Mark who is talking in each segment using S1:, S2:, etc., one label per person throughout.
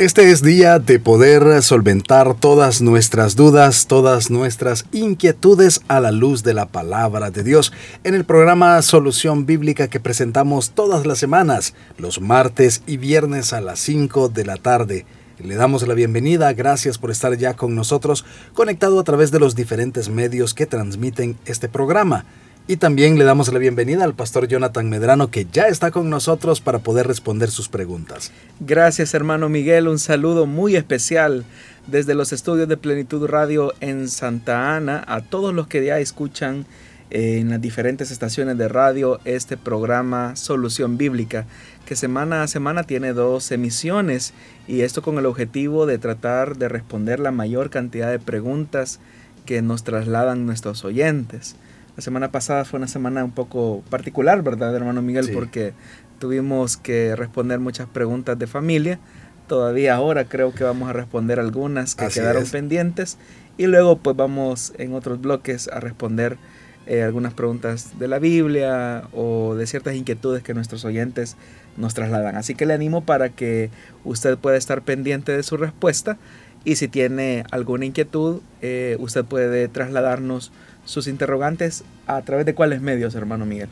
S1: Este es día de poder solventar todas nuestras dudas, todas nuestras inquietudes a la luz de la palabra de Dios en el programa Solución Bíblica que presentamos todas las semanas, los martes y viernes a las 5 de la tarde. Le damos la bienvenida, gracias por estar ya con nosotros, conectado a través de los diferentes medios que transmiten este programa. Y también le damos la bienvenida al pastor Jonathan Medrano que ya está con nosotros para poder responder sus preguntas.
S2: Gracias hermano Miguel, un saludo muy especial desde los estudios de Plenitud Radio en Santa Ana a todos los que ya escuchan en las diferentes estaciones de radio este programa Solución Bíblica, que semana a semana tiene dos emisiones y esto con el objetivo de tratar de responder la mayor cantidad de preguntas que nos trasladan nuestros oyentes. La semana pasada fue una semana un poco particular, ¿verdad, hermano Miguel? Porque tuvimos que responder muchas preguntas de familia. Todavía ahora creo que vamos a responder algunas que quedaron pendientes. Y luego pues vamos en otros bloques a responder eh, algunas preguntas de la Biblia o de ciertas inquietudes que nuestros oyentes nos trasladan. Así que le animo para que usted pueda estar pendiente de su respuesta y si tiene alguna inquietud, eh, usted puede trasladarnos sus interrogantes a través de cuáles medios, hermano Miguel.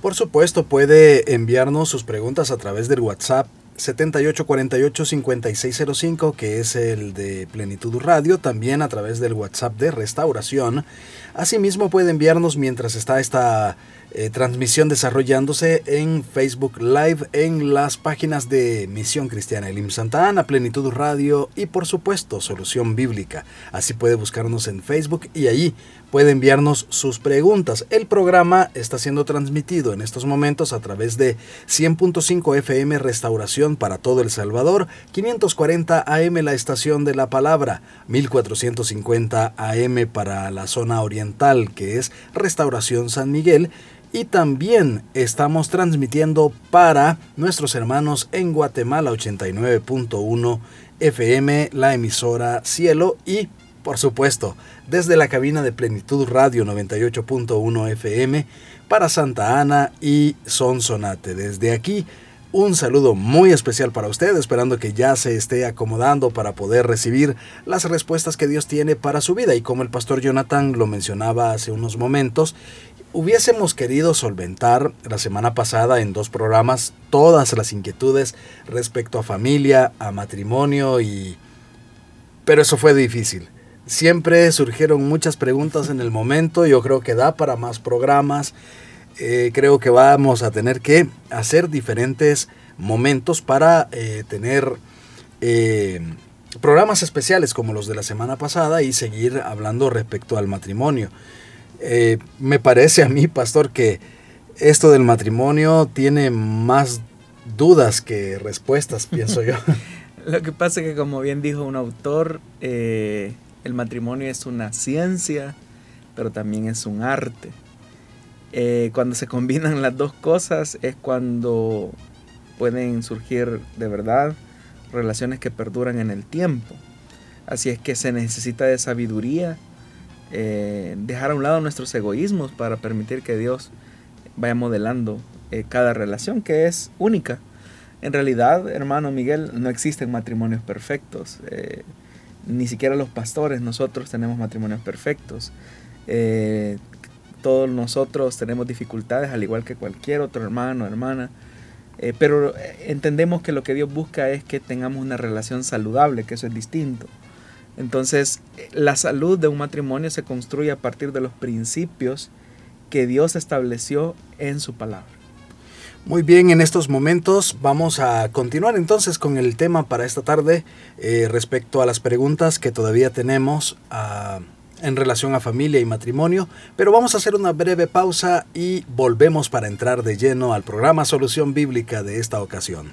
S1: Por supuesto, puede enviarnos sus preguntas a través del WhatsApp 7848-5605, que es el de Plenitud Radio, también a través del WhatsApp de Restauración. Asimismo, puede enviarnos mientras está esta eh, transmisión desarrollándose en Facebook Live, en las páginas de Misión Cristiana Elim Santa Ana, Plenitud Radio y por supuesto Solución Bíblica. Así puede buscarnos en Facebook y allí puede enviarnos sus preguntas. El programa está siendo transmitido en estos momentos a través de 100.5 FM Restauración para todo El Salvador, 540 AM la estación de la palabra, 1450 AM para la zona oriental que es Restauración San Miguel y también estamos transmitiendo para nuestros hermanos en Guatemala 89.1 FM, la emisora Cielo y por supuesto desde la cabina de Plenitud Radio 98.1 FM para Santa Ana y Sonsonate. Desde aquí un saludo muy especial para usted, esperando que ya se esté acomodando para poder recibir las respuestas que Dios tiene para su vida. Y como el pastor Jonathan lo mencionaba hace unos momentos, Hubiésemos querido solventar la semana pasada en dos programas todas las inquietudes respecto a familia, a matrimonio y... Pero eso fue difícil. Siempre surgieron muchas preguntas en el momento, yo creo que da para más programas. Eh, creo que vamos a tener que hacer diferentes momentos para eh, tener eh, programas especiales como los de la semana pasada y seguir hablando respecto al matrimonio. Eh, me parece a mí, pastor, que esto del matrimonio tiene más dudas que respuestas, pienso yo.
S2: Lo que pasa es que, como bien dijo un autor, eh, el matrimonio es una ciencia, pero también es un arte. Eh, cuando se combinan las dos cosas es cuando pueden surgir de verdad relaciones que perduran en el tiempo. Así es que se necesita de sabiduría eh, dejar a un lado nuestros egoísmos para permitir que Dios vaya modelando eh, cada relación que es única. En realidad, hermano Miguel, no existen matrimonios perfectos. Eh, ni siquiera los pastores, nosotros tenemos matrimonios perfectos. todos nosotros tenemos dificultades, al igual que cualquier otro hermano, hermana. pero entendemos que lo que Dios busca es que tengamos una relación saludable, que eso es distinto. Entonces, la salud de un matrimonio se construye a partir de los principios que Dios estableció en su palabra.
S1: Muy bien, en estos momentos vamos a continuar entonces con el tema para esta tarde eh, respecto a las preguntas que todavía tenemos ah, en relación a familia y matrimonio, pero vamos a hacer una breve pausa y volvemos para entrar de lleno al programa Solución Bíblica de esta ocasión.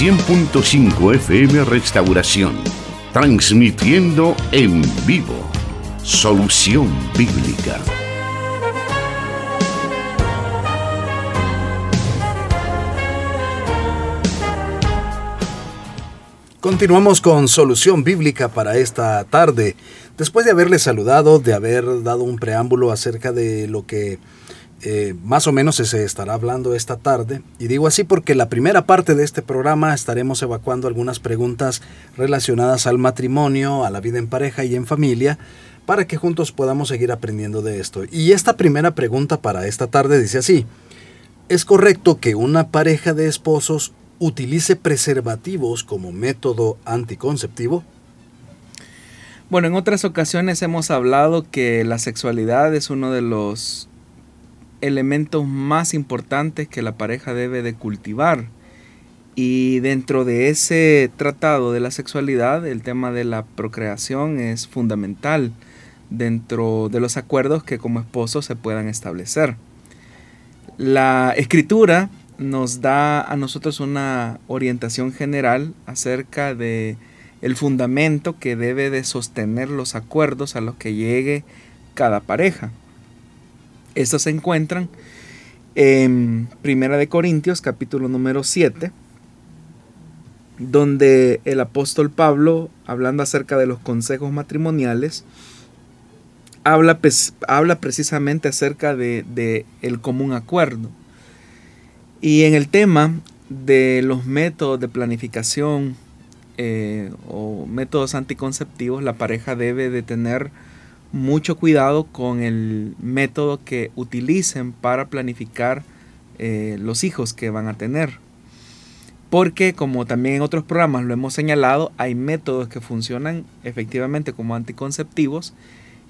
S3: 100.5 FM Restauración. Transmitiendo en vivo. Solución Bíblica.
S1: Continuamos con Solución Bíblica para esta tarde. Después de haberle saludado, de haber dado un preámbulo acerca de lo que eh, más o menos se estará hablando esta tarde. Y digo así porque la primera parte de este programa estaremos evacuando algunas preguntas relacionadas al matrimonio, a la vida en pareja y en familia, para que juntos podamos seguir aprendiendo de esto. Y esta primera pregunta para esta tarde dice así, ¿es correcto que una pareja de esposos utilice preservativos como método anticonceptivo?
S2: Bueno, en otras ocasiones hemos hablado que la sexualidad es uno de los elementos más importantes que la pareja debe de cultivar. Y dentro de ese tratado de la sexualidad, el tema de la procreación es fundamental dentro de los acuerdos que como esposos se puedan establecer. La escritura nos da a nosotros una orientación general acerca de el fundamento que debe de sostener los acuerdos a los que llegue cada pareja. Estos se encuentran en Primera de Corintios, capítulo número 7, donde el apóstol Pablo, hablando acerca de los consejos matrimoniales, habla, habla precisamente acerca de, el común acuerdo. Y en el tema de los métodos de planificación eh, o métodos anticonceptivos, la pareja debe de tener mucho cuidado con el método que utilicen para planificar eh, los hijos que van a tener. Porque como también en otros programas lo hemos señalado, hay métodos que funcionan efectivamente como anticonceptivos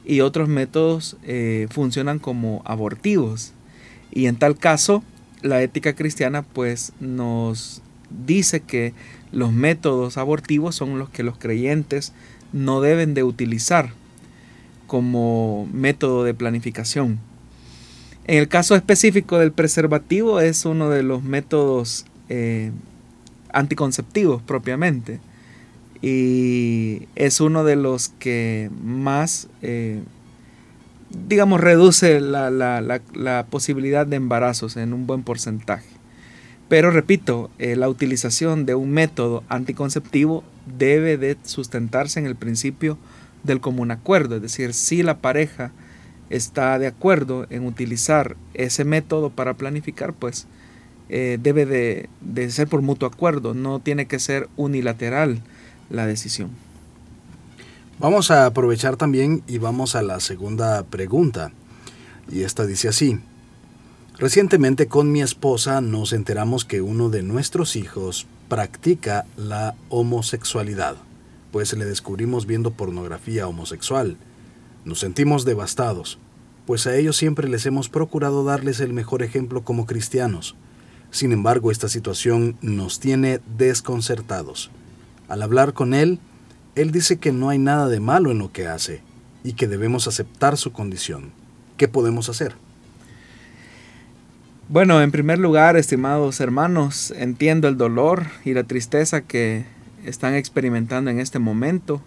S2: y otros métodos eh, funcionan como abortivos. Y en tal caso, la ética cristiana pues nos dice que los métodos abortivos son los que los creyentes no deben de utilizar como método de planificación. En el caso específico del preservativo es uno de los métodos eh, anticonceptivos propiamente y es uno de los que más, eh, digamos, reduce la, posibilidad de embarazos en un buen porcentaje. Pero repito, eh, la utilización de un método anticonceptivo debe de sustentarse en el principio del común acuerdo, es decir, si la pareja está de acuerdo en utilizar ese método para planificar, pues eh, debe de, de ser por mutuo acuerdo, no tiene que ser unilateral la decisión.
S1: Vamos a aprovechar también y vamos a la segunda pregunta. Y esta dice así. Recientemente con mi esposa nos enteramos que uno de nuestros hijos practica la homosexualidad, pues le descubrimos viendo pornografía homosexual. Nos sentimos devastados, pues a ellos siempre les hemos procurado darles el mejor ejemplo como cristianos. Sin embargo, esta situación nos tiene desconcertados. Al hablar con él, él dice que no hay nada de malo en lo que hace y que debemos aceptar su condición. ¿Qué podemos hacer?
S2: Bueno, en primer lugar, estimados hermanos, entiendo el dolor y la tristeza que están experimentando en este momento,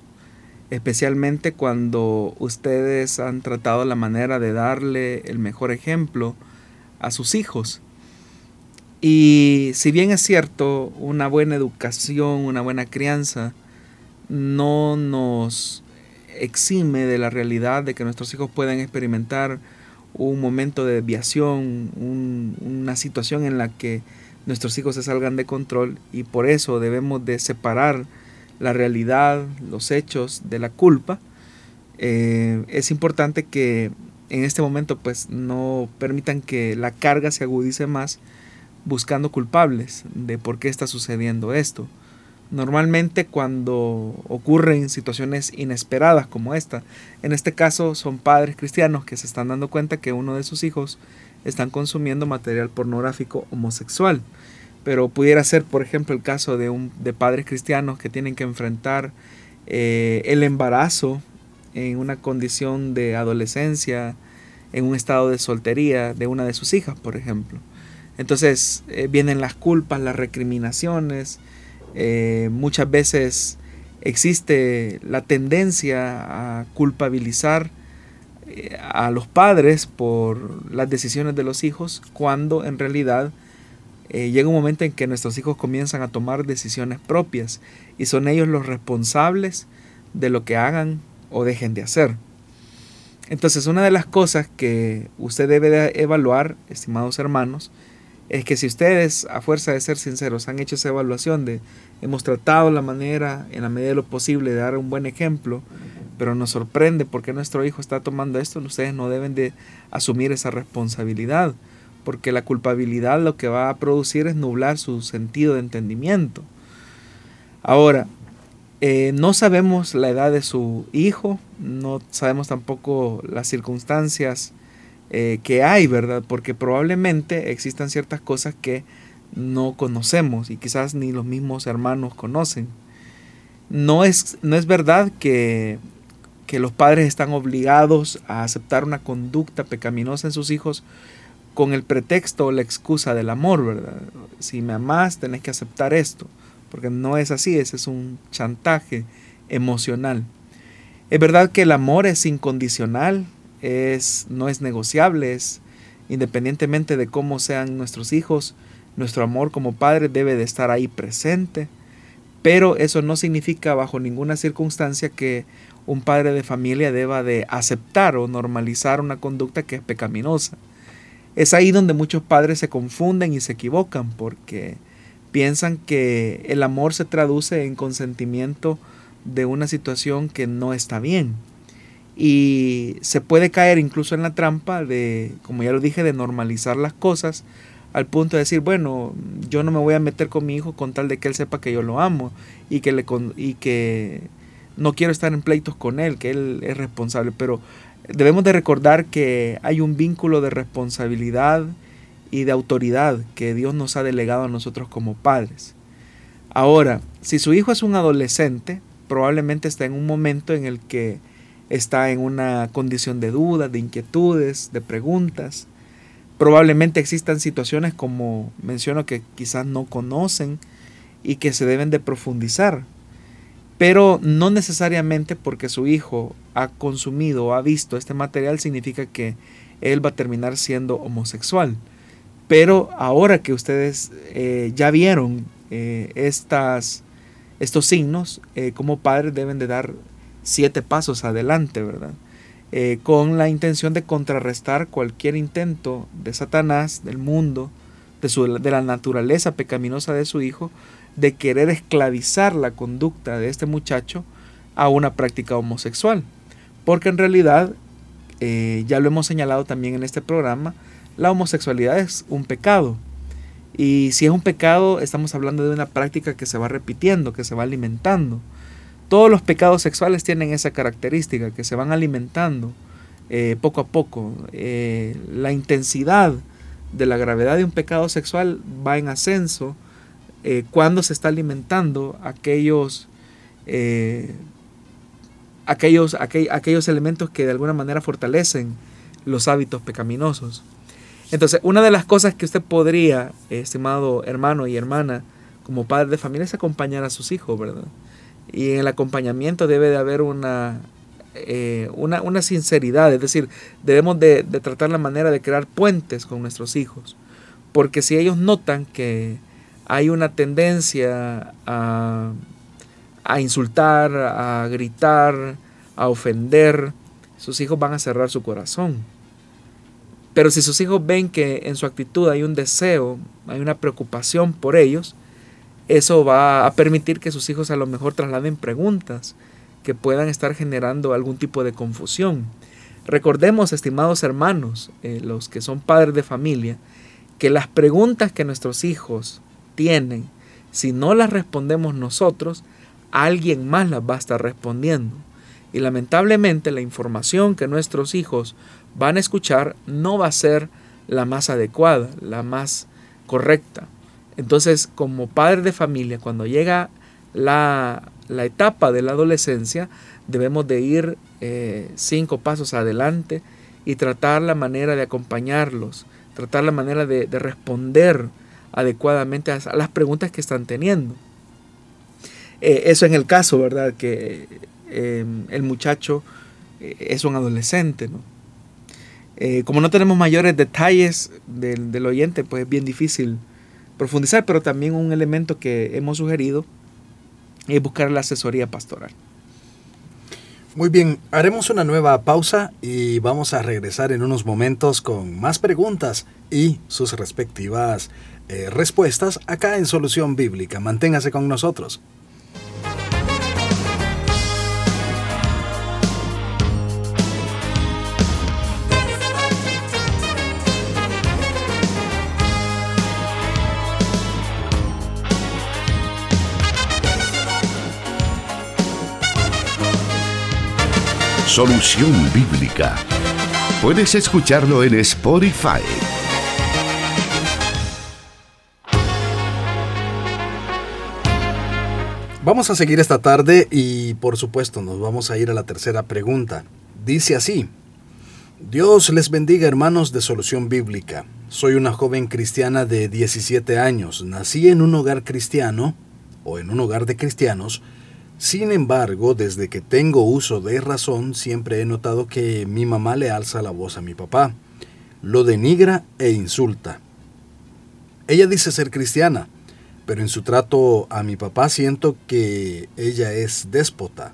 S2: especialmente cuando ustedes han tratado la manera de darle el mejor ejemplo a sus hijos. Y si bien es cierto, una buena educación, una buena crianza, no nos exime de la realidad de que nuestros hijos puedan experimentar un momento de desviación, una situación en la que nuestros hijos se salgan de control y por eso debemos de separar la realidad, los hechos de la culpa. Eh, es importante que en este momento pues no permitan que la carga se agudice más buscando culpables de por qué está sucediendo esto. Normalmente cuando ocurren situaciones inesperadas como esta, en este caso son padres cristianos que se están dando cuenta que uno de sus hijos están consumiendo material pornográfico homosexual. Pero pudiera ser, por ejemplo, el caso de, un, de padres cristianos que tienen que enfrentar eh, el embarazo en una condición de adolescencia, en un estado de soltería de una de sus hijas, por ejemplo. Entonces eh, vienen las culpas, las recriminaciones, eh, muchas veces existe la tendencia a culpabilizar a los padres por las decisiones de los hijos cuando en realidad eh, llega un momento en que nuestros hijos comienzan a tomar decisiones propias y son ellos los responsables de lo que hagan o dejen de hacer. Entonces una de las cosas que usted debe de evaluar, estimados hermanos, es que si ustedes, a fuerza de ser sinceros, han hecho esa evaluación de hemos tratado la manera, en la medida de lo posible, de dar un buen ejemplo, pero nos sorprende porque nuestro hijo está tomando esto, ustedes no deben de asumir esa responsabilidad, porque la culpabilidad lo que va a producir es nublar su sentido de entendimiento. Ahora, eh, no sabemos la edad de su hijo, no sabemos tampoco las circunstancias eh, que hay, ¿verdad? Porque probablemente existan ciertas cosas que no conocemos y quizás ni los mismos hermanos conocen. No es, no es verdad que, que los padres están obligados a aceptar una conducta pecaminosa en sus hijos con el pretexto o la excusa del amor, ¿verdad? Si me amas, tenés que aceptar esto, porque no es así, ese es un chantaje emocional. Es verdad que el amor es incondicional, es, no es negociable, es independientemente de cómo sean nuestros hijos, nuestro amor como padre debe de estar ahí presente, pero eso no significa bajo ninguna circunstancia que un padre de familia deba de aceptar o normalizar una conducta que es pecaminosa. Es ahí donde muchos padres se confunden y se equivocan porque piensan que el amor se traduce en consentimiento de una situación que no está bien y se puede caer incluso en la trampa de, como ya lo dije, de normalizar las cosas al punto de decir, bueno, yo no me voy a meter con mi hijo con tal de que él sepa que yo lo amo y que, le, y que no quiero estar en pleitos con él, que él es responsable, pero debemos de recordar que hay un vínculo de responsabilidad y de autoridad que Dios nos ha delegado a nosotros como padres. Ahora, si su hijo es un adolescente, probablemente está en un momento en el que está en una condición de dudas, de inquietudes, de preguntas. Probablemente existan situaciones como menciono que quizás no conocen y que se deben de profundizar. Pero no necesariamente porque su hijo ha consumido o ha visto este material significa que él va a terminar siendo homosexual. Pero ahora que ustedes eh, ya vieron eh, estas, estos signos, eh, como padres deben de dar siete pasos adelante, ¿verdad? Con la intención de contrarrestar cualquier intento de Satanás, del mundo, de, de la naturaleza pecaminosa de su hijo, de querer esclavizar la conducta de este muchacho a una práctica homosexual. Porque en realidad, eh, ya lo hemos señalado también en este programa, la homosexualidad es un pecado. Y si es un pecado, estamos hablando de una práctica que se va repitiendo, que se va alimentando. Todos los pecados sexuales tienen esa característica, que se van alimentando eh, poco a poco. Eh, la intensidad de la gravedad de un pecado sexual va en ascenso cuando se está alimentando aquellos aquellos, aquellos elementos que de alguna manera fortalecen los hábitos pecaminosos. Entonces, una de las cosas que usted podría, estimado hermano y hermana, como padre de familia, es acompañar a sus hijos, ¿verdad? Y en el acompañamiento debe de haber una, eh, una, sinceridad, es decir, debemos de, de, tratar la manera de crear puentes con nuestros hijos. Porque si ellos notan que hay una tendencia a a insultar, a gritar, a ofender, sus hijos van a cerrar su corazón. Pero si sus hijos ven que en su actitud hay un deseo, hay una preocupación por ellos, eso va a permitir que sus hijos a lo mejor trasladen preguntas que puedan estar generando algún tipo de confusión. Recordemos, estimados hermanos, eh, los que son padres de familia, que las preguntas que nuestros hijos tienen, si no las respondemos nosotros, alguien más las va a estar respondiendo. Y lamentablemente la información que nuestros hijos van a escuchar no va a ser la más adecuada, la más correcta. Entonces, como padre de familia, cuando llega la, etapa de la adolescencia, debemos de ir eh, cinco pasos adelante y tratar la manera de acompañarlos, tratar la manera de responder adecuadamente a las preguntas que están teniendo. Eh, eso en el caso, ¿verdad? Que em, el muchacho eh, es un adolescente, ¿no? Eh, como no tenemos mayores detalles del, del, oyente, pues es bien difícil profundizar, pero también un elemento que hemos sugerido es buscar la asesoría pastoral.
S1: Muy bien, haremos una nueva pausa y vamos a regresar en unos momentos con más preguntas y sus respectivas respuestas acá en Solución Bíblica. Manténgase con nosotros.
S3: Solución Bíblica. Puedes escucharlo en Spotify.
S1: Vamos a seguir esta tarde y por supuesto nos vamos a ir a la tercera pregunta. Dice así, Dios les bendiga hermanos de Solución Bíblica. Soy una joven cristiana de 17 años. Nací en un hogar cristiano o en un hogar de cristianos sin embargo, desde que tengo uso de razón, siempre he notado que mi mamá le alza la voz a mi papá, lo denigra e insulta. Ella dice ser cristiana, pero en su trato a mi papá siento que ella es déspota.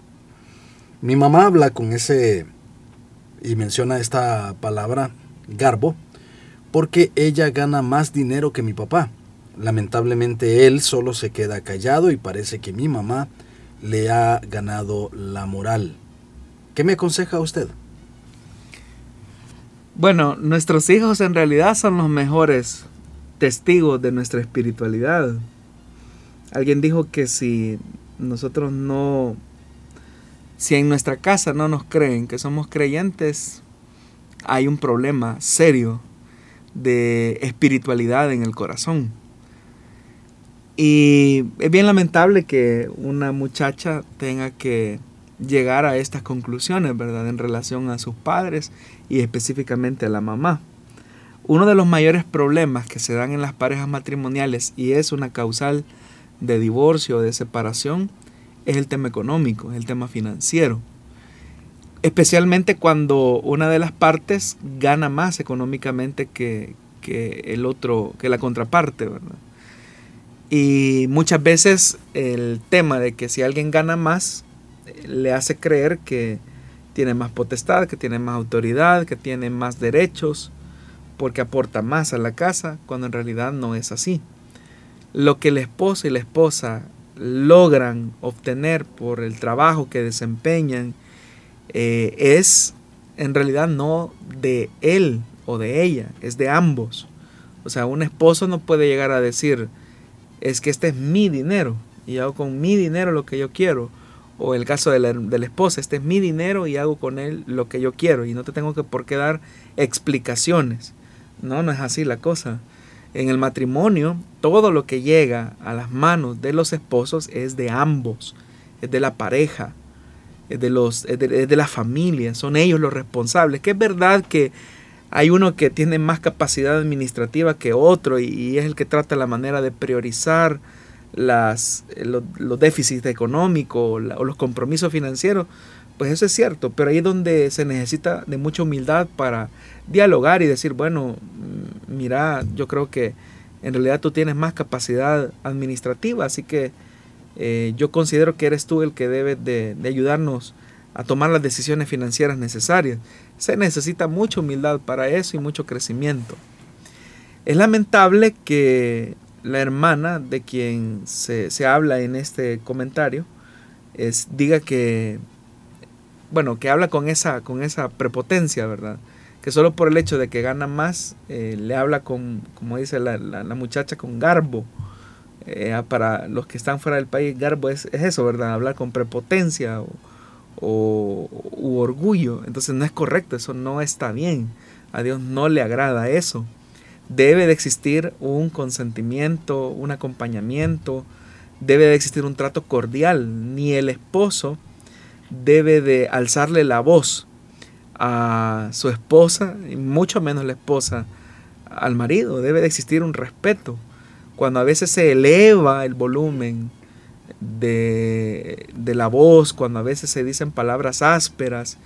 S1: Mi mamá habla con ese y menciona esta palabra garbo porque ella gana más dinero que mi papá. Lamentablemente él solo se queda callado y parece que mi mamá le ha ganado la moral. ¿Qué me aconseja usted?
S2: Bueno, nuestros hijos en realidad son los mejores testigos de nuestra espiritualidad. Alguien dijo que si nosotros no, si en nuestra casa no nos creen que somos creyentes, hay un problema serio de espiritualidad en el corazón. Y es bien lamentable que una muchacha tenga que llegar a estas conclusiones, ¿verdad? En relación a sus padres y específicamente a la mamá. Uno de los mayores problemas que se dan en las parejas matrimoniales y es una causal de divorcio de separación es el tema económico, es el tema financiero. Especialmente cuando una de las partes gana más económicamente que, que el otro, que la contraparte, ¿verdad? Y muchas veces el tema de que si alguien gana más le hace creer que tiene más potestad, que tiene más autoridad, que tiene más derechos porque aporta más a la casa, cuando en realidad no es así. Lo que el esposo y la esposa logran obtener por el trabajo que desempeñan eh, es en realidad no de él o de ella, es de ambos. O sea, un esposo no puede llegar a decir, es que este es mi dinero y hago con mi dinero lo que yo quiero. O el caso de la, esposa, este es mi dinero y hago con él lo que yo quiero y no te tengo que por qué dar explicaciones. No, no es así la cosa. En el matrimonio, todo lo que llega a las manos de los esposos es de ambos, es de la pareja, es de, los, de, la familia, son ellos los responsables. Que es verdad que hay uno que tiene más capacidad administrativa que otro y, es el que trata la manera de priorizar las, los, déficits económicos o los compromisos financieros, pues eso es cierto, pero ahí es donde se necesita de mucha humildad para dialogar y decir, bueno, mm, mira, yo creo que en realidad tú tienes más capacidad administrativa, así que eh, yo considero que eres tú el que debe de, ayudarnos a tomar las decisiones financieras necesarias. Se necesita mucha humildad para eso y mucho crecimiento. Es lamentable que la hermana de quien se, habla en este comentario es, diga que, bueno, que habla con esa, con esa prepotencia, ¿verdad? Que solo por el hecho de que gana más, eh, le habla con, como dice la, la muchacha, con garbo eh, para los que están fuera del país, garbo es, eso, ¿verdad? Hablar con prepotencia o, u orgullo. Entonces no es correcto, eso no está bien. A Dios no le agrada eso. Debe de existir un consentimiento, un acompañamiento, debe de existir un trato cordial. Ni el esposo debe de alzarle la voz a su esposa, y mucho menos la esposa al marido. Debe de existir un respeto cuando a veces se eleva el volumen de, la voz, cuando a veces se dicen palabras ásperas,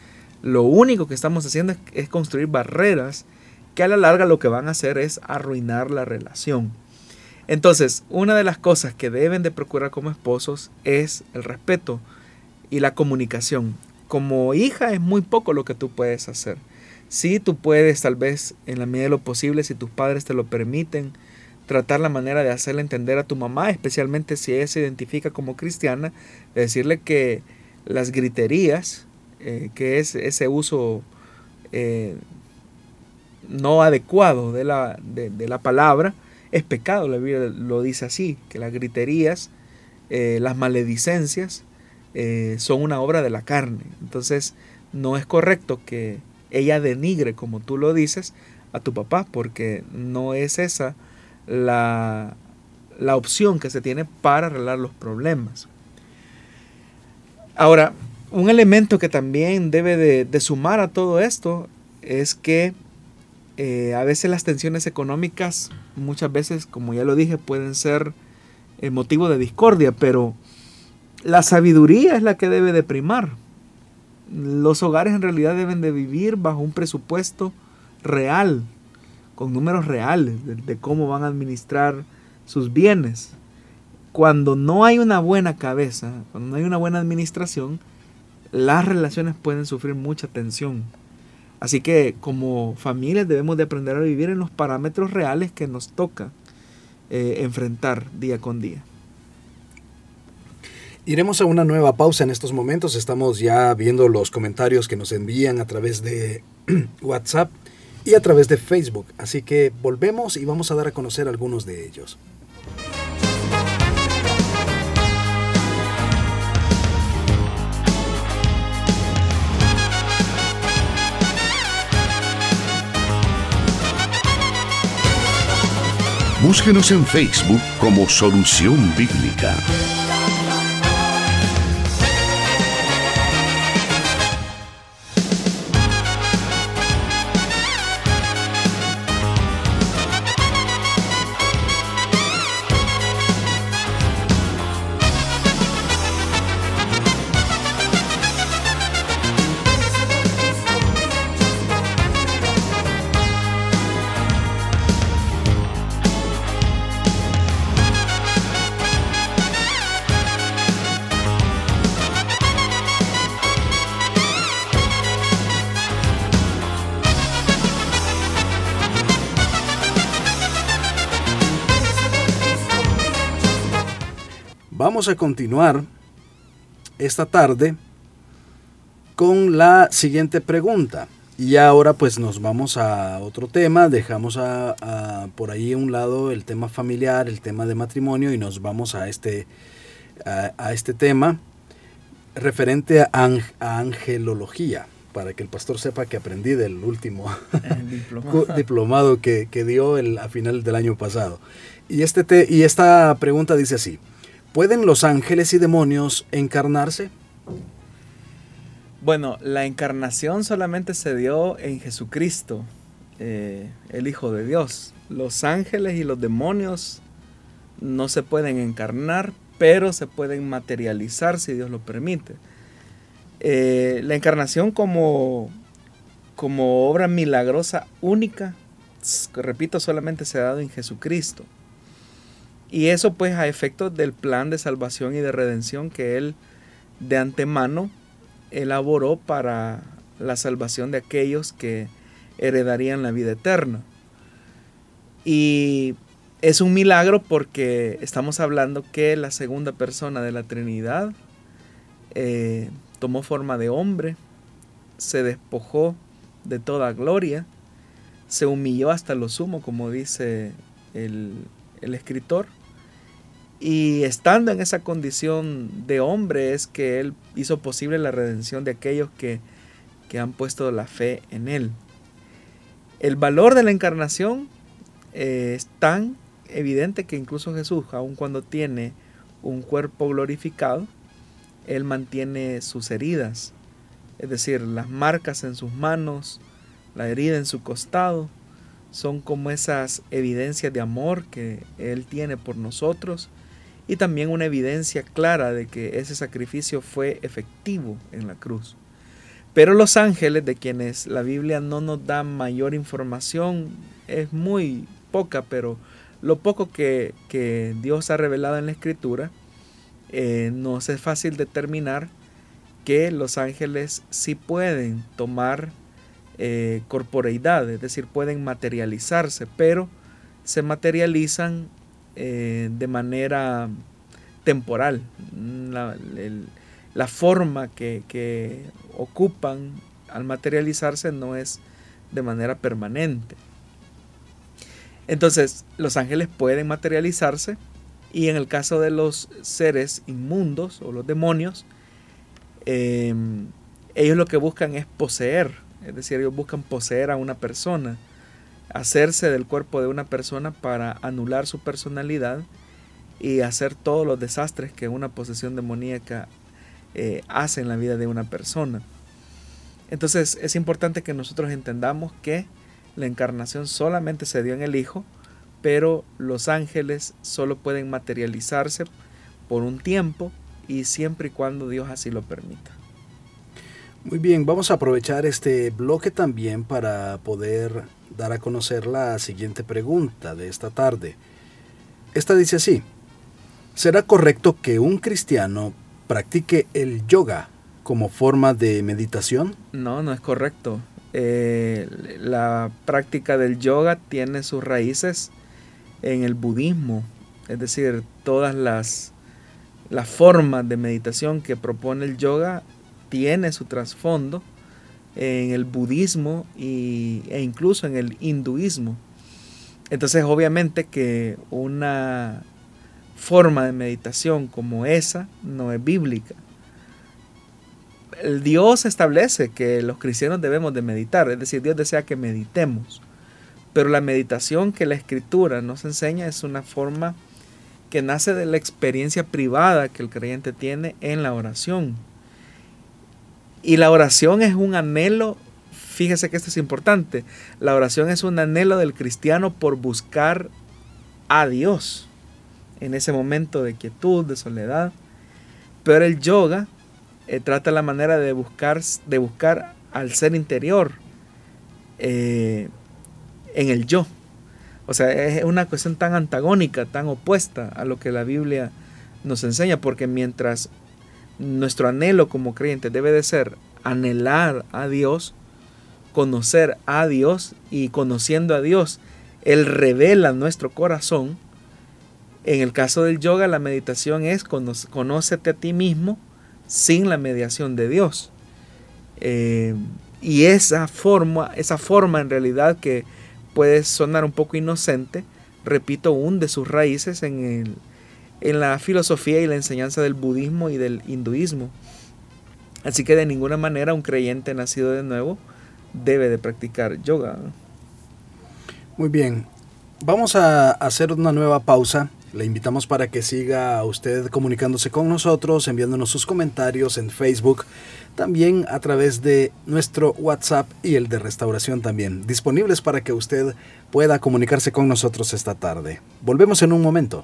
S2: lo único que estamos haciendo es, construir barreras que a la larga lo que van a hacer es arruinar la relación. Entonces, una de las cosas que deben de procurar como esposos es el respeto y la comunicación. Como hija es muy poco lo que tú puedes hacer. Sí, tú puedes tal vez en la medida de lo posible, si tus padres te lo permiten, tratar la manera de hacerle entender a tu mamá, especialmente si ella se identifica como cristiana, de decirle que las griterías, eh, que es ese uso eh, no adecuado de la, de, la, palabra, es pecado, la Biblia lo dice así, que las griterías, eh, las maledicencias, son una obra de la carne. Entonces, no es correcto que ella denigre, como tú lo dices, a tu papá, porque no es esa la, opción que se tiene para arreglar los problemas. Ahora, un elemento que también debe de, sumar a todo esto es que eh, a veces las tensiones económicas, muchas veces, como ya lo dije, pueden ser el motivo de discordia, pero la sabiduría es la que debe de primar. Los hogares en realidad deben de vivir bajo un presupuesto real, con números reales de, cómo van a administrar sus bienes. Cuando no hay una buena cabeza, cuando no hay una buena administración, las relaciones pueden sufrir mucha tensión. Así que como familias debemos de aprender a vivir en los parámetros reales que nos toca eh, enfrentar día con día.
S1: Iremos a una nueva pausa en estos momentos. Estamos ya viendo los comentarios que nos envían a través de WhatsApp y a través de Facebook. Así que volvemos y vamos a dar a conocer algunos de ellos.
S3: Búsquenos en Facebook como Solución Bíblica.
S1: Vamos a continuar esta tarde con la siguiente pregunta. Y ahora pues nos vamos a otro tema, dejamos a, por ahí a un lado el tema familiar, el tema de matrimonio y nos vamos a este, a, este tema referente a, angelología, para que el pastor sepa que aprendí del último diplomado, que, dio el, a final del año pasado. Y, este te, y esta pregunta dice así, ¿pueden los ángeles y demonios encarnarse?
S2: Bueno, la encarnación solamente se dio en Jesucristo, eh, el Hijo de Dios. Los ángeles y los demonios no se pueden encarnar, pero se pueden materializar si Dios lo permite. Eh, la encarnación como, como obra milagrosa única, repito, solamente se ha dado en Jesucristo. Y eso pues a efectos del plan de salvación y de redención que Él de antemano elaboró para la salvación de aquellos que heredarían la vida eterna. Y es un milagro porque estamos hablando que la segunda persona de la Trinidad eh, tomó forma de hombre, se despojó de toda gloria, se humilló hasta lo sumo, como dice el, el escritor, y estando en esa condición de hombre es que Él hizo posible la redención de aquellos que, han puesto la fe en Él. El valor de la encarnación eh, es tan evidente que incluso Jesús, aun cuando tiene un cuerpo glorificado, Él mantiene sus heridas, es decir, las marcas en sus manos, la herida en su costado, son como esas evidencias de amor que Él tiene por nosotros y también una evidencia clara de que ese sacrificio fue efectivo en la cruz. Pero los ángeles, de quienes la Biblia no nos da mayor información, es muy poca, pero lo poco que, Dios ha revelado en la Escritura, eh, nos es fácil determinar que los ángeles sí pueden tomar eh, corporeidad, es decir, pueden materializarse, pero se materializan eh, de manera temporal. La, forma que, ocupan al materializarse no es de manera permanente. Entonces, los ángeles pueden materializarse y en el caso de los seres inmundos o los demonios, em, ellos lo que buscan es poseer, es decir, ellos buscan poseer a una persona hacerse del cuerpo de una persona para anular su personalidad y hacer todos los desastres que una posesión demoníaca eh, hace en la vida de una persona. Entonces es importante que nosotros entendamos que la encarnación solamente se dio en el Hijo, pero los ángeles solo pueden materializarse por un tiempo y siempre y cuando Dios así lo permita.
S1: Muy bien, vamos a aprovechar este bloque también para poder dar a conocer la siguiente pregunta de esta tarde. Esta dice así, ¿será correcto que un cristiano practique el yoga como forma de meditación?
S2: No, no es correcto. Eh, la práctica del yoga tiene sus raíces en el budismo, es decir, todas las, las formas de meditación que propone el yoga tiene su trasfondo en el budismo y, e incluso en el hinduismo. Entonces obviamente que una forma de meditación como esa no es bíblica. El Dios establece que los cristianos debemos de meditar, es decir, Dios desea que meditemos. Pero la meditación que la escritura nos enseña es una forma que nace de la experiencia privada que el creyente tiene en la oración. Y la oración es un anhelo, fíjese que esto es importante, la oración es un anhelo del cristiano por buscar a Dios en ese momento de quietud, de soledad. Pero el yoga eh, trata la manera de buscar, de buscar al ser interior eh, en el yo. O sea, es una cuestión tan antagónica, tan opuesta a lo que la Biblia nos enseña, porque mientras nuestro anhelo como creyente debe de ser anhelar a Dios, conocer a Dios y conociendo a Dios, Él revela nuestro corazón. En el caso del yoga, la meditación es conócete a ti mismo sin la mediación de Dios. Eh, y esa forma, esa forma en realidad que puede sonar un poco inocente, repito, hunde sus raíces en, el, en la filosofía y la enseñanza del budismo y del hinduismo. Así que de ninguna manera un creyente nacido de nuevo debe de practicar yoga.
S1: Muy bien, vamos a hacer una nueva pausa. Le invitamos para que siga usted comunicándose con nosotros, enviándonos sus comentarios en Facebook, también a través de nuestro WhatsApp y el de restauración también, disponibles para que usted pueda comunicarse con nosotros esta tarde. Volvemos en un momento.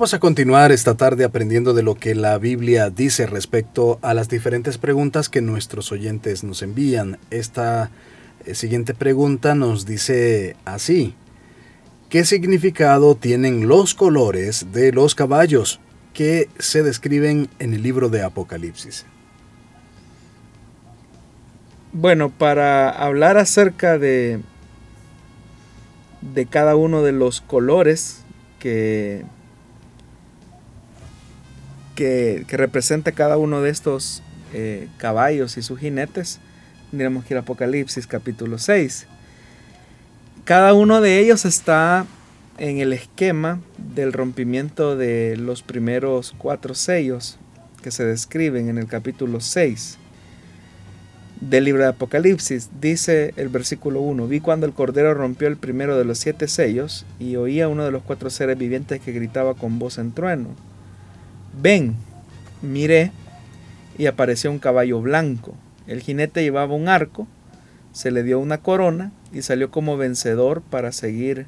S1: Vamos a continuar esta tarde aprendiendo de lo que la Biblia dice respecto a las diferentes preguntas que nuestros oyentes nos envían. Esta eh, siguiente pregunta nos dice así. ¿Qué significado tienen los colores de los caballos que se describen en el libro de Apocalipsis?
S2: Bueno, para hablar acerca de, de cada uno de los colores que que, representa cada uno de estos eh, caballos y sus jinetes, tendríamos que ir Apocalipsis capítulo 6. Cada uno de ellos está en el esquema del rompimiento de los primeros cuatro sellos que se describen en el capítulo 6 del libro de Apocalipsis. Dice el versículo 1, vi cuando el Cordero rompió el primero de los siete sellos y oía uno de los cuatro seres vivientes que gritaba con voz en trueno Ven, miré y apareció un caballo blanco. El jinete llevaba un arco, se le dio una corona y salió como vencedor para seguir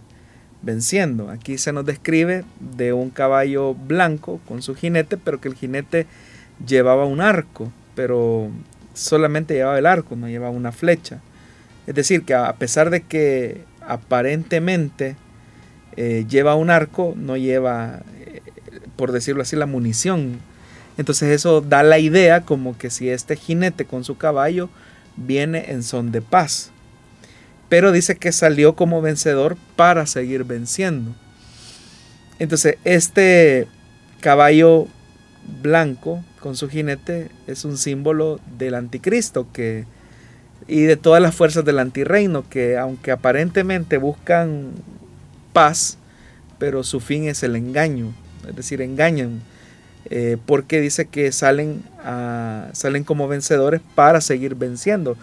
S2: venciendo. Aquí se nos describe de un caballo blanco con su jinete, pero que el jinete llevaba un arco, pero solamente llevaba el arco, no llevaba una flecha. Es decir, que a pesar de que aparentemente eh, lleva un arco, no lleva por decirlo así, la munición. Entonces eso da la idea como que si este jinete con su caballo viene en son de paz. Pero dice que salió como vencedor para seguir venciendo. Entonces este caballo blanco con su jinete es un símbolo del anticristo que y de todas las fuerzas del antirreino que aunque aparentemente buscan paz, pero su fin es el engaño es decir, engañan, eh, porque dice que salen, salen como vencedores para seguir venciendo,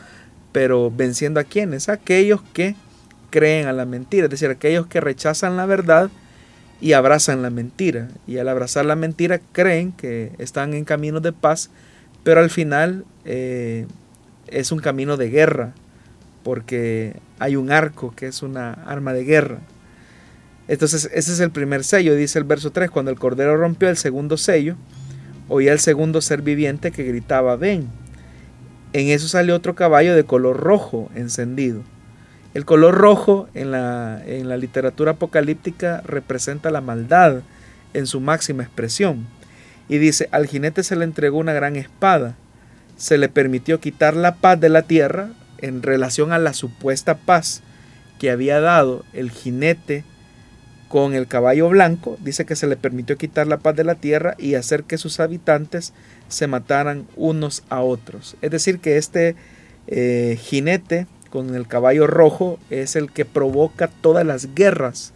S2: pero venciendo a quienes, aquellos que creen a la mentira, es decir, aquellos que rechazan la verdad y abrazan la mentira, y al abrazar la mentira creen que están en caminos de paz, pero al final eh, es un camino de guerra, porque hay un arco que es una arma de guerra. Entonces ese es el primer sello, dice el verso 3, cuando el Cordero rompió el segundo sello, oía el segundo ser viviente que gritaba, ven. En eso salió otro caballo de color rojo encendido. El color rojo en la, en la literatura apocalíptica representa la maldad en su máxima expresión. Y dice, al jinete se le entregó una gran espada, se le permitió quitar la paz de la tierra en relación a la supuesta paz que había dado el jinete con el caballo blanco, dice que se le permitió quitar la paz de la tierra y hacer que sus habitantes se mataran unos a otros. Es decir, que este eh, jinete con el caballo rojo es el que provoca todas las guerras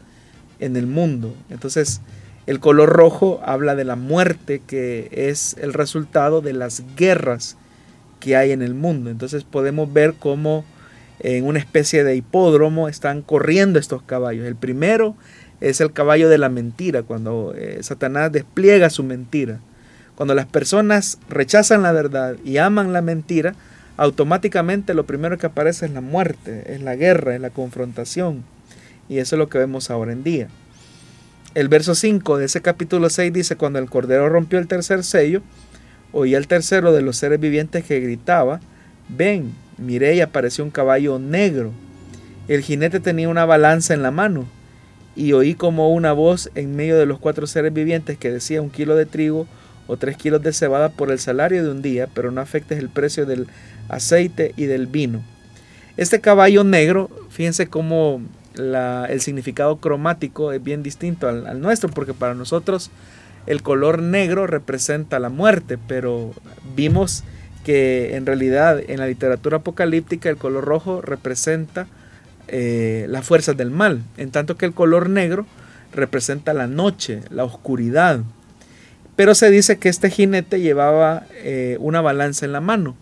S2: en el mundo. Entonces, el color rojo habla de la muerte que es el resultado de las guerras que hay en el mundo. Entonces podemos ver cómo en una especie de hipódromo están corriendo estos caballos. El primero es el caballo de la mentira, cuando eh, Satanás despliega su mentira. Cuando las personas rechazan la verdad y aman la mentira, automáticamente lo primero que aparece es la muerte, es la guerra, es la confrontación. Y eso es lo que vemos ahora en día. El verso 5 de ese capítulo 6 dice, cuando el Cordero rompió el tercer sello, oí al tercero de los seres vivientes que gritaba, ven, miré y apareció un caballo negro. El jinete tenía una balanza en la mano y oí como una voz en medio de los cuatro seres vivientes que decía un kilo de trigo o tres kilos de cebada por el salario de un día, pero no afectes el precio del aceite y del vino. Este caballo negro, fíjense cómo el significado cromático es bien distinto al, al, nuestro, porque para nosotros el color negro representa la muerte, pero vimos que en realidad en la literatura apocalíptica el color rojo representa eh, las fuerzas del mal, en tanto que el color negro representa la noche, la oscuridad. Pero se dice que este jinete llevaba eh, una balanza en la mano.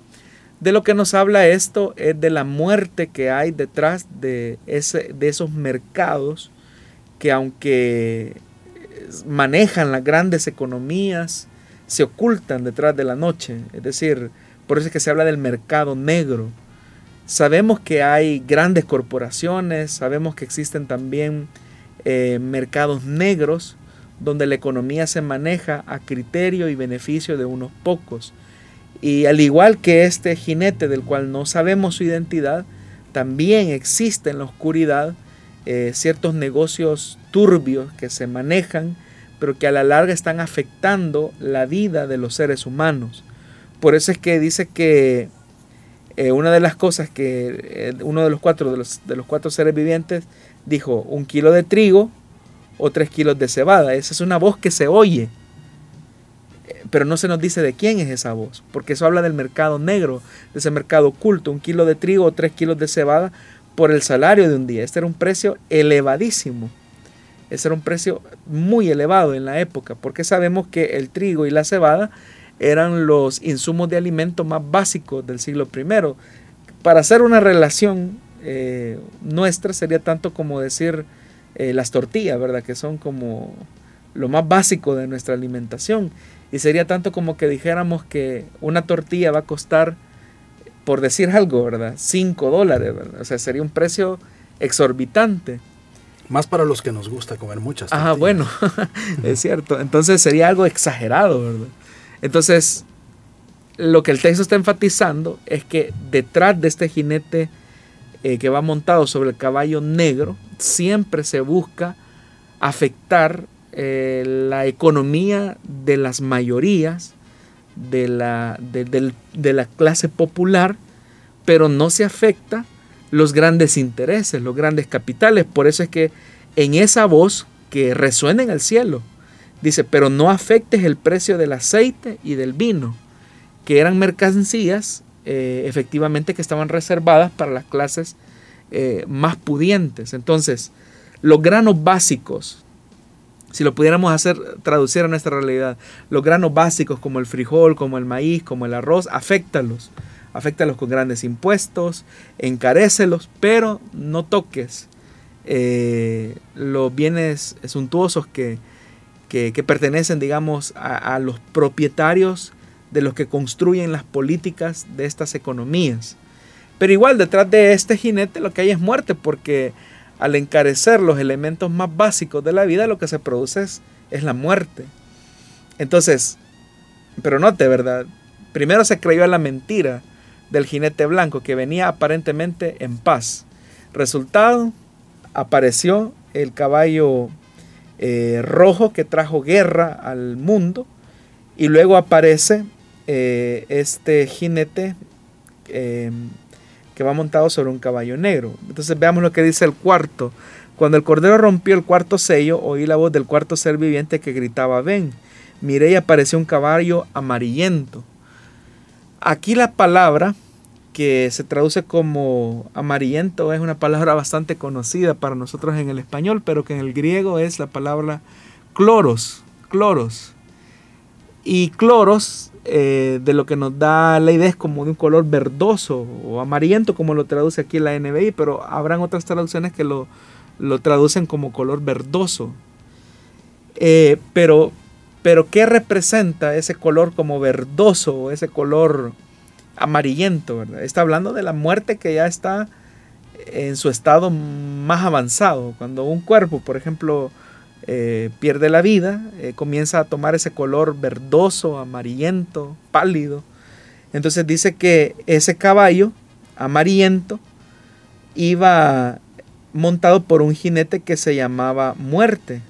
S2: De lo que nos habla esto es de la muerte que hay detrás de, ese, de esos mercados que aunque manejan las grandes economías, se ocultan detrás de la noche. Es decir, por eso es que se habla del mercado negro. Sabemos que hay grandes corporaciones, sabemos que existen también eh, mercados negros donde la economía se maneja a criterio y beneficio de unos pocos. Y al igual que este jinete del cual no sabemos su identidad, también existe en la oscuridad eh, ciertos negocios turbios que se manejan, pero que a la larga están afectando la vida de los seres humanos. Por eso es que dice que eh, una de las cosas que eh, uno de los cuatro de los, de los cuatro seres vivientes dijo un kilo de trigo o tres kilos de cebada. Esa es una voz que se oye, eh, pero no se nos dice de quién es esa voz, porque eso habla del mercado negro, de ese mercado oculto, un kilo de trigo o tres kilos de cebada por el salario de un día. Este era un precio elevadísimo. Ese era un precio muy elevado en la época, porque sabemos que el trigo y la cebada eran los insumos de alimento más básicos del siglo I. Para hacer una relación eh, nuestra sería tanto como decir eh, las tortillas, ¿verdad? Que son como lo más básico de nuestra alimentación. Y sería tanto como que dijéramos que una tortilla va a costar, por decir algo, ¿verdad? 5 dólares, ¿verdad? O sea, sería un precio exorbitante.
S1: Más para los que nos gusta comer muchas.
S2: Ah, bueno, es cierto. Entonces sería algo exagerado, ¿verdad? Entonces, lo que el texto está enfatizando es que detrás de este jinete eh, que va montado sobre el caballo negro, siempre se busca afectar eh, la economía de las mayorías, de la, de la clase popular, pero no se afecta los grandes intereses, los grandes capitales. Por eso es que en esa voz que resuena en el cielo, Dice, pero no afectes el precio del aceite y del vino, que eran mercancías eh, efectivamente que estaban reservadas para las clases eh, más pudientes. Entonces, los granos básicos, si lo pudiéramos hacer, traducir a nuestra realidad, los granos básicos como el frijol, como el maíz, como el arroz, afectalos. Afectalos con grandes impuestos, encarécelos, pero no toques eh, los bienes suntuosos que, que, pertenecen, digamos, a, los propietarios de los que construyen las políticas de estas economías. Pero igual detrás de este jinete lo que hay es muerte, porque al encarecer los elementos más básicos de la vida, lo que se produce es, es la muerte. Entonces, pero note, ¿verdad? Primero se creyó la mentira del jinete blanco que venía aparentemente en paz. Resultado, apareció el caballo eh, rojo que trajo guerra al mundo. Y luego aparece eh, este jinete em, que va montado sobre un caballo negro. Entonces veamos lo que dice el cuarto. Cuando el cordero rompió el cuarto sello, oí la voz del cuarto ser viviente que gritaba, ven. Miré y apareció un caballo amarillento. Aquí la palabra que se traduce como amarillento, es una palabra bastante conocida para nosotros en el español, pero que en el griego es la palabra cloros, cloros. Y cloros, eh, de lo que nos da la idea es como de un color verdoso o amarillento, como lo traduce aquí la NBI, pero habrán otras traducciones que lo, lo traducen como color verdoso. Eh, pero, pero, ¿qué representa ese color como verdoso, ese color amarillento? Está hablando de la muerte que ya está en su estado más avanzado. Cuando un cuerpo, por ejemplo, eh, pierde la vida, eh, comienza a tomar ese color verdoso, amarillento, pálido. Entonces dice que ese caballo amarillento iba montado por un jinete que se llamaba muerte.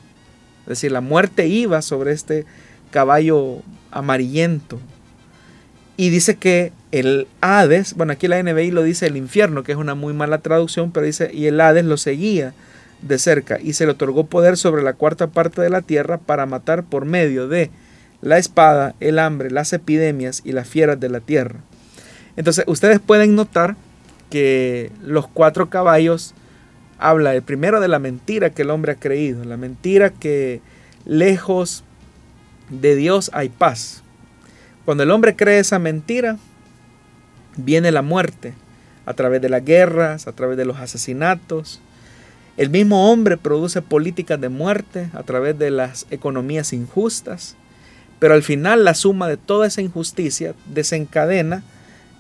S2: Es decir, la muerte iba sobre este caballo amarillento. Y dice que el Hades, bueno, aquí la NBI lo dice el infierno, que es una muy mala traducción, pero dice, y el Hades lo seguía de cerca y se le otorgó poder sobre la cuarta parte de la tierra para matar por medio de la espada, el hambre, las epidemias y las fieras de la tierra. Entonces ustedes pueden notar que los cuatro caballos habla el primero de la mentira que el hombre ha creído, la mentira que lejos de Dios hay paz. Cuando el hombre cree esa mentira, viene la muerte a través de las guerras, a través de los asesinatos, el mismo hombre produce políticas de muerte a través de las economías injustas, pero al final la suma de toda esa injusticia desencadena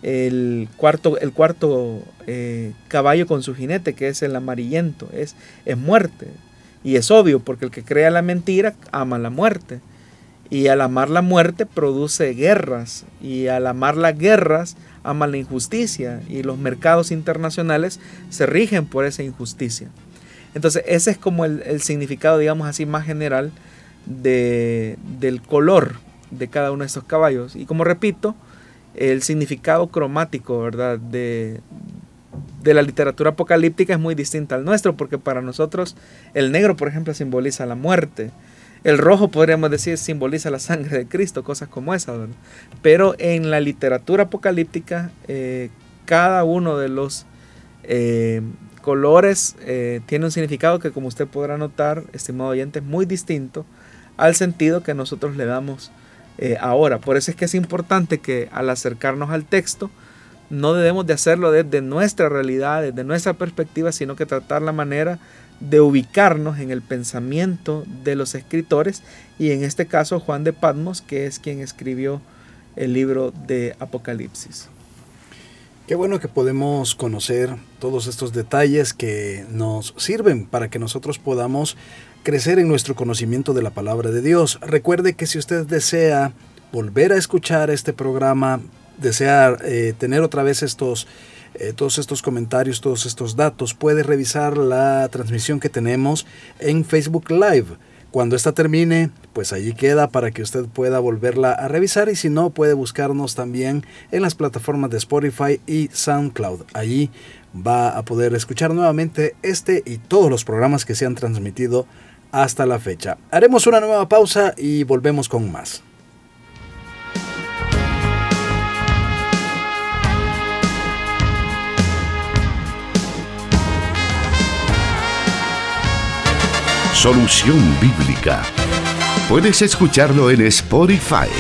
S2: el cuarto, el cuarto eh, caballo con su jinete, que es el amarillento, es, es muerte. Y es obvio, porque el que crea la mentira ama la muerte. Y al amar la muerte produce guerras. Y al amar las guerras ama la injusticia. Y los mercados internacionales se rigen por esa injusticia. Entonces ese es como el, significado, digamos así, más general de, del color de cada uno de estos caballos. Y como repito, el significado cromático, ¿verdad? De, de la literatura apocalíptica es muy distinta al nuestro, porque para nosotros el negro, por ejemplo, simboliza la muerte. El rojo, podríamos decir, simboliza la sangre de Cristo, cosas como esas. ¿verdad? Pero en la literatura apocalíptica, eh, cada uno de los eh, colores eh, tiene un significado que como usted podrá notar, estimado oyente, es muy distinto al sentido que nosotros le damos ahora. Por eso es que es importante que al acercarnos al texto, no debemos de hacerlo desde nuestra realidad, desde nuestra perspectiva, sino que tratar la manera de ubicarnos en el pensamiento de los escritores y en este caso Juan de Patmos, que es quien escribió el libro de Apocalipsis.
S1: Qué bueno que podemos conocer todos estos detalles que nos sirven para que nosotros podamos crecer en nuestro conocimiento de la palabra de Dios. Recuerde que si usted desea volver a escuchar este programa, desea eh, tener otra vez estos, eh, todos estos comentarios, todos estos datos, puede revisar la transmisión que tenemos en Facebook Live cuando esta termine, pues allí queda para que usted pueda volverla a revisar y si no, puede buscarnos también en las plataformas de Spotify y SoundCloud. Allí va a poder escuchar nuevamente este y todos los programas que se han transmitido hasta la fecha. Haremos una nueva pausa y volvemos con más.
S3: Solución Bíblica. Puedes escucharlo en Spotify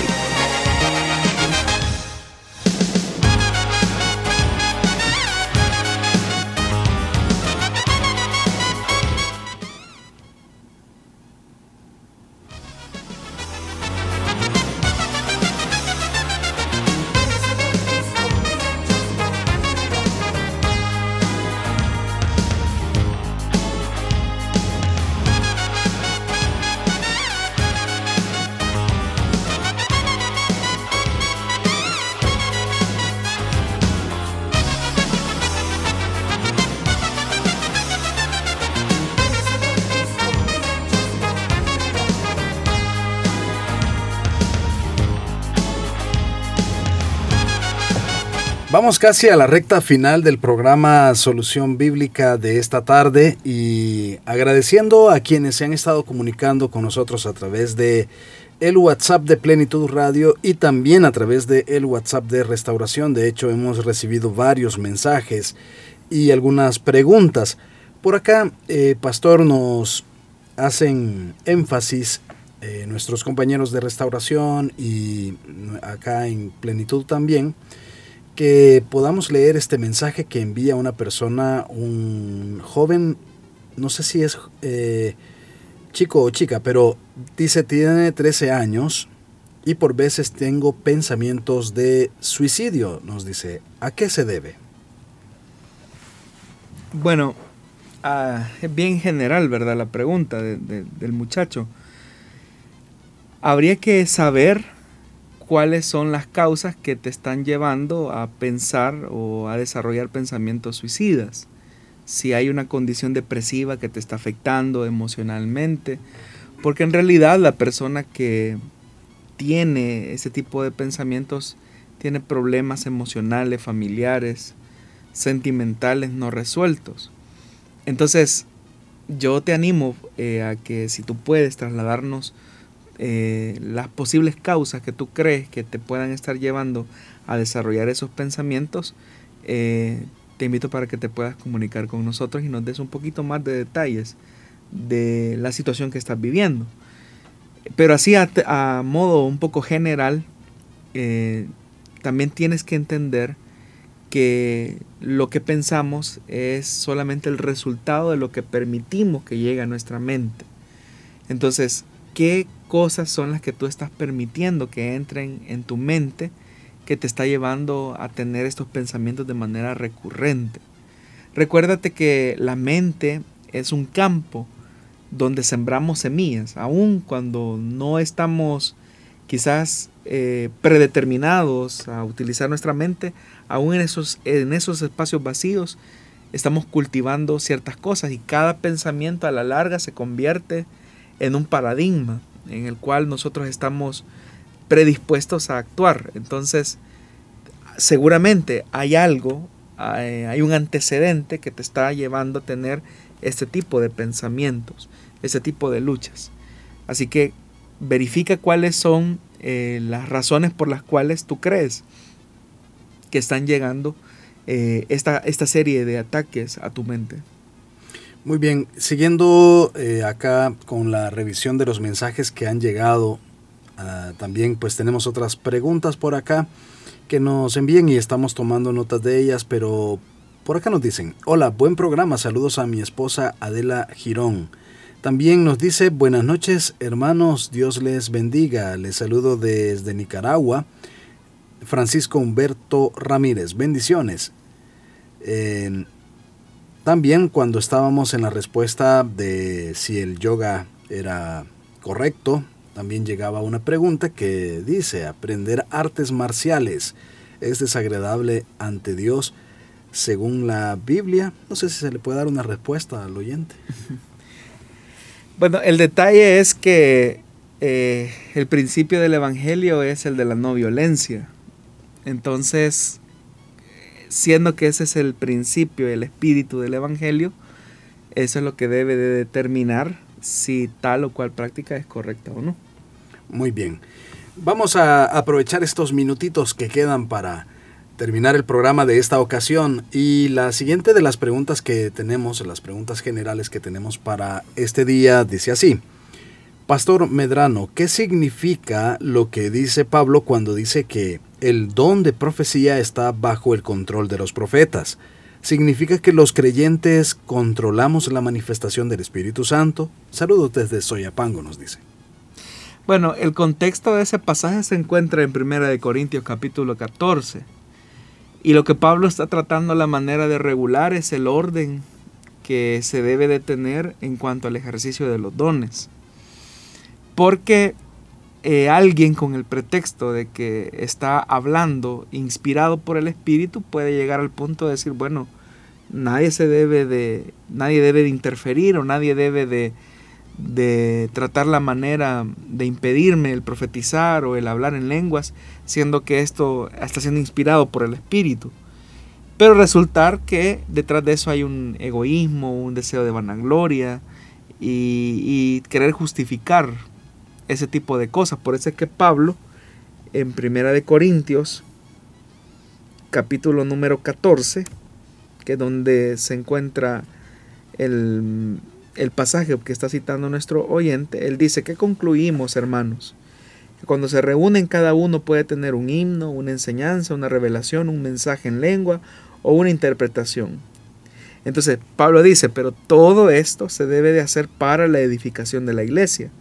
S1: Casi a la recta final del programa Solución Bíblica de esta tarde y agradeciendo a quienes se han estado comunicando con nosotros a través de el WhatsApp de Plenitud Radio y también a través de el WhatsApp de Restauración. De hecho, hemos recibido varios mensajes y algunas preguntas. Por acá, eh, Pastor, nos hacen énfasis eh, nuestros compañeros de Restauración y acá en Plenitud también que podamos leer este mensaje que envía una persona, un joven no sé si es eh, chico o chica, pero dice tiene 13 años y por veces tengo pensamientos de suicidio, nos dice. ¿A qué se debe?
S2: Bueno, ah, es bien general, ¿verdad? La pregunta del muchacho. Habría que saber cuáles son las causas que te están llevando a pensar o a desarrollar pensamientos suicidas. Si hay una condición depresiva que te está afectando emocionalmente, porque en realidad la persona que tiene ese tipo de pensamientos tiene problemas emocionales, familiares, sentimentales no resueltos. Entonces, yo te animo eh, a que si tú puedes trasladarnos eh, las posibles causas que tú crees que te puedan estar llevando a desarrollar esos pensamientos, eh, te invito para que te puedas comunicar con nosotros y nos des un poquito más de detalles de la situación que estás viviendo. Pero así a, modo un poco general, también tienes que entender que lo que pensamos es solamente el resultado de lo que permitimos que llegue a nuestra mente. Entonces, ¿qué cosas son las que tú estás permitiendo que entren en tu mente que te está llevando a tener estos pensamientos de manera recurrente? Recuérdate que la mente es un campo donde sembramos semillas, aun cuando no estamos quizás eh, predeterminados a utilizar nuestra mente, aún en esos, en esos espacios vacíos estamos cultivando ciertas cosas y cada pensamiento a la larga se convierte en un paradigma en el cual nosotros estamos predispuestos a actuar. Entonces, seguramente hay algo, hay, hay un antecedente que te está llevando a tener este tipo de pensamientos, este tipo de luchas. Así que verifica cuáles son eh, las razones por las cuales tú crees que están llegando eh, esta, esta, serie de ataques a tu mente.
S1: Muy bien, siguiendo eh, acá con la revisión de los mensajes que han llegado, ah, también pues tenemos otras preguntas por acá que nos envíen y estamos tomando notas de ellas, pero por acá nos dicen, hola, buen programa, saludos a mi esposa Adela Girón. También nos dice, buenas noches hermanos, Dios les bendiga. Les saludo desde Nicaragua. Francisco Humberto Ramírez, bendiciones. También cuando estábamos en la respuesta de si el yoga era correcto, también llegaba una pregunta que dice, aprender artes marciales es desagradable ante Dios según la Biblia. No sé si se le puede dar una respuesta al oyente.
S2: Bueno, el detalle es que eh, el principio del Evangelio es el de la no violencia. Entonces, siendo que ese es el principio, el espíritu del Evangelio, eso es lo que debe de determinar si tal o cual práctica es correcta o no.
S1: Muy bien. Vamos a aprovechar estos minutitos que quedan para terminar el programa de esta ocasión. Y la siguiente de las preguntas que tenemos, las preguntas generales que tenemos para este día, dice así. Pastor Medrano, ¿qué significa lo que dice Pablo cuando dice que el don de profecía está bajo el control de los profetas? ¿Significa que los creyentes controlamos la manifestación del Espíritu Santo? Saludos desde Soyapango, nos dice.
S2: Bueno, el contexto de ese pasaje se encuentra en 1 Corintios capítulo 14 y lo que Pablo está tratando la manera de regular es el orden que se debe de tener en cuanto al ejercicio de los dones. Porque eh, alguien con el pretexto de que está hablando inspirado por el Espíritu puede llegar al punto de decir, bueno, nadie se debe de, nadie debe de interferir o nadie debe de, de tratar la manera de impedirme el profetizar o el hablar en lenguas, siendo que esto está siendo inspirado por el Espíritu. Pero resultar que detrás de eso hay un egoísmo, un deseo de vanagloria y, querer justificar ese tipo de cosas. Por eso es que Pablo, en Primera de Corintios, capítulo número 14, que es donde se encuentra el, el pasaje que está citando nuestro oyente, él dice que concluimos, hermanos, que cuando se reúnen cada uno puede tener un himno, una enseñanza, una revelación, un mensaje en lengua o una interpretación. Entonces Pablo dice, pero todo esto se debe de hacer para la edificación de la iglesia.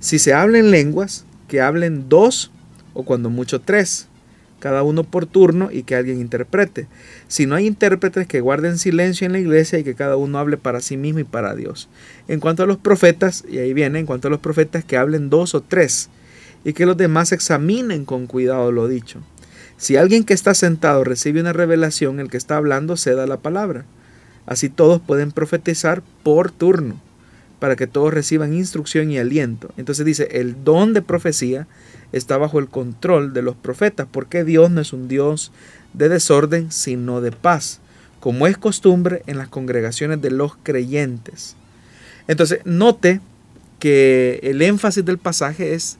S2: Si se hablen lenguas, que hablen dos o cuando mucho tres, cada uno por turno y que alguien interprete. Si no hay intérpretes, que guarden silencio en la iglesia y que cada uno hable para sí mismo y para Dios. En cuanto a los profetas, y ahí viene, en cuanto a los profetas, que hablen dos o tres y que los demás examinen con cuidado lo dicho. Si alguien que está sentado recibe una revelación, el que está hablando ceda la palabra. Así todos pueden profetizar por turno, para que todos reciban instrucción y aliento. Entonces dice, el don de profecía está bajo el control de los profetas, porque Dios no es un Dios de desorden, sino de paz, como es costumbre en las congregaciones de los creyentes. Entonces, note que el énfasis del pasaje es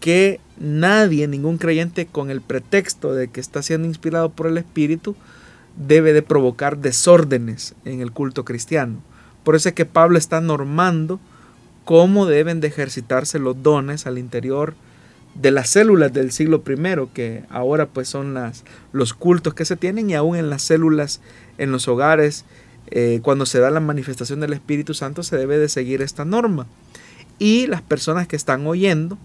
S2: que nadie, ningún creyente, con el pretexto de que está siendo inspirado por el Espíritu, debe de provocar desórdenes en el culto cristiano. Por eso es que Pablo está normando cómo deben de ejercitarse los dones al interior de las células del siglo I, que ahora pues son las, los cultos que se tienen y aún en las células, en los hogares, eh, cuando se da la manifestación del Espíritu Santo se debe de seguir esta norma. Y las personas que están oyendo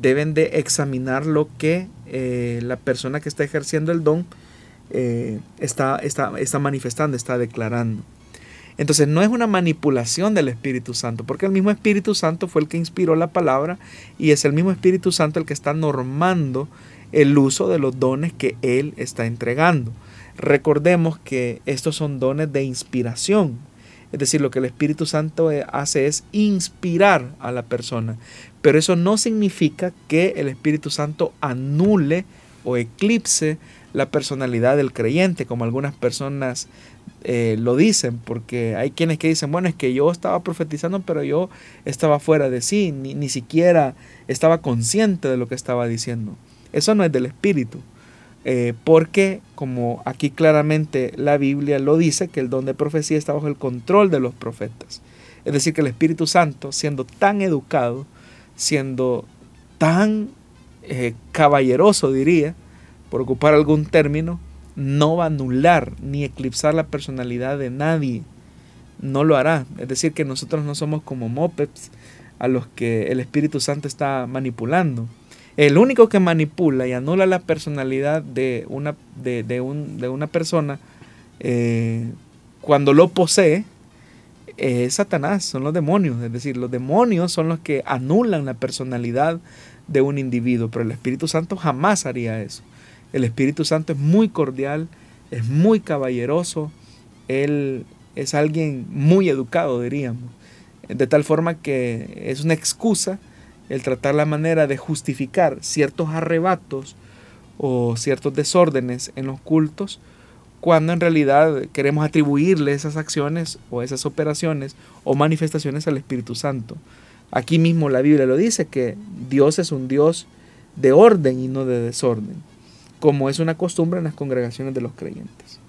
S2: deben de examinar lo que eh, la persona que está ejerciendo el don eh, está, está, está manifestando, está declarando. Entonces no es una manipulación del Espíritu Santo, porque el mismo Espíritu Santo fue el que inspiró la palabra y es el mismo Espíritu Santo el que está normando el uso de los dones que Él está entregando. Recordemos que estos son dones de inspiración, es decir, lo que el Espíritu Santo hace es inspirar a la persona, pero eso no significa que el Espíritu Santo anule o eclipse la personalidad del creyente, como algunas personas eh, lo dicen, porque hay quienes que dicen, bueno, es que yo estaba profetizando, pero yo estaba fuera de sí, ni, ni siquiera estaba consciente de lo que estaba diciendo. Eso no es del Espíritu, eh, porque como aquí claramente la Biblia lo dice, que el don de profecía está bajo el control de los profetas. Es decir, que el Espíritu Santo, siendo tan educado, siendo tan eh, caballeroso, diría, por ocupar algún término, no va a anular ni eclipsar la personalidad de nadie. No lo hará. Es decir, que nosotros no somos como mopeds a los que el Espíritu Santo está manipulando. El único que manipula y anula la personalidad de una, de, una persona eh, cuando lo posee es Satanás, son los demonios. Es decir, los demonios son los que anulan la personalidad de un individuo, pero el Espíritu Santo jamás haría eso. El Espíritu Santo es muy cordial, es muy caballeroso, Él es alguien muy educado, diríamos. De tal forma que es una excusa el tratar la manera de justificar ciertos arrebatos o ciertos desórdenes en los cultos, cuando en realidad queremos atribuirle esas acciones o esas operaciones o manifestaciones al Espíritu Santo. Aquí mismo la Biblia lo dice, que Dios es un Dios de orden y no de desorden como es una costumbre en las congregaciones de los creyentes.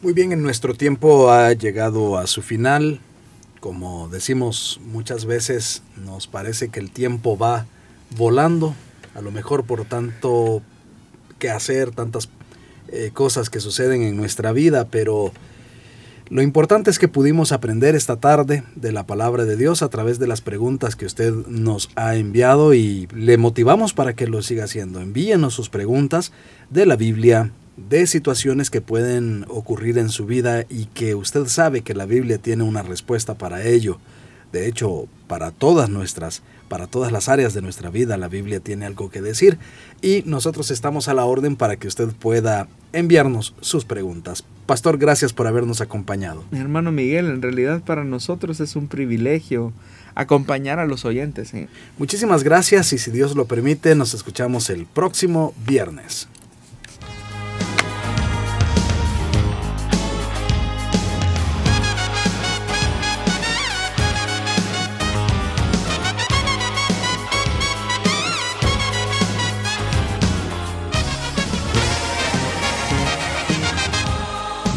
S1: Muy bien, en nuestro tiempo ha llegado a su final. Como decimos muchas veces, nos parece que el tiempo va volando, a lo mejor por tanto que hacer, tantas eh, cosas que suceden en nuestra vida, pero lo importante es que pudimos aprender esta tarde de la palabra de Dios a través de las preguntas que usted nos ha enviado y le motivamos para que lo siga haciendo. Envíenos sus preguntas de la Biblia, de situaciones que pueden ocurrir en su vida y que usted sabe que la Biblia tiene una respuesta para ello. De hecho, para todas nuestras, para todas las áreas de nuestra vida, la Biblia tiene algo que decir y nosotros estamos a la orden para que usted pueda enviarnos sus preguntas. Pastor, gracias por habernos acompañado.
S2: Mi hermano Miguel, en realidad para nosotros es un privilegio acompañar a los oyentes. ¿eh?
S1: Muchísimas gracias y si Dios lo permite, nos escuchamos el próximo viernes.